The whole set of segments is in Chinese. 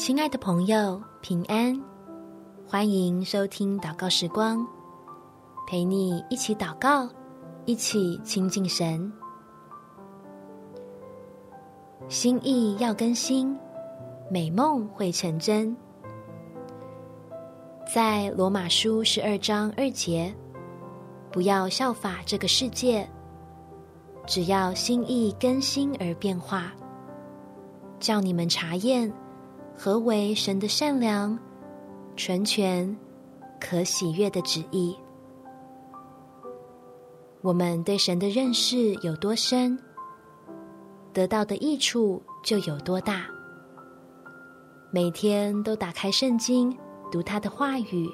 亲爱的朋友，平安！欢迎收听祷告时光，陪你一起祷告，一起亲近神。心意要更新，美梦会成真。在罗马书十二章二节，不要效法这个世界，只要心意更新而变化，叫你们查验。何为神的善良、纯全、可喜悦的旨意？我们对神的认识有多深，得到的益处就有多大。每天都打开圣经，读他的话语，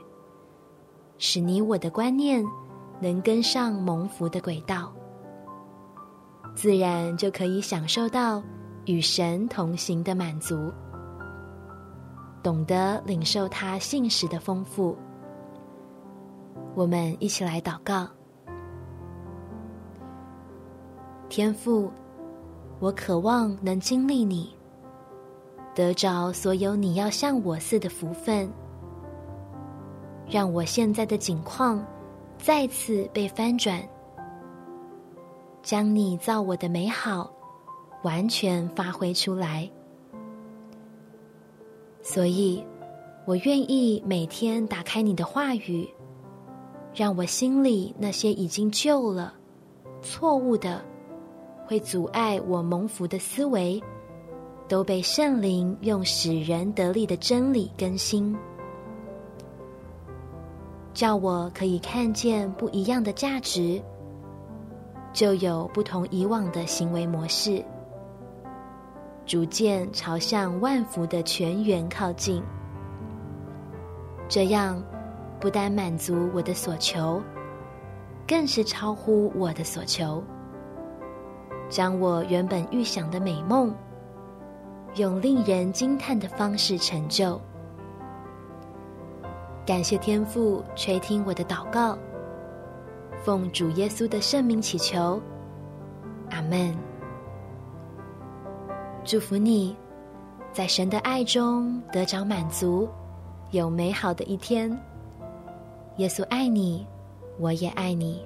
使你我的观念能跟上蒙福的轨道，自然就可以享受到与神同行的满足。懂得领受他信实的丰富，我们一起来祷告。天父，我渴望能经历你，得着所有你要像我似的福分，让我现在的境况再次被翻转，将你造我的美好完全发挥出来。所以，我愿意每天打开你的话语，让我心里那些已经旧了、错误的、会阻碍我蒙福的思维，都被圣灵用使人得力的真理更新，叫我可以看见不一样的价值，就有不同以往的行为模式。逐渐朝向万福的泉源靠近，这样不但满足我的所求，更是超乎我的所求，将我原本预想的美梦，用令人惊叹的方式成就。感谢天父垂听我的祷告，奉主耶稣的圣名祈求，阿门。祝福你，在神的爱中得着满足，有美好的一天。耶稣爱你，我也爱你。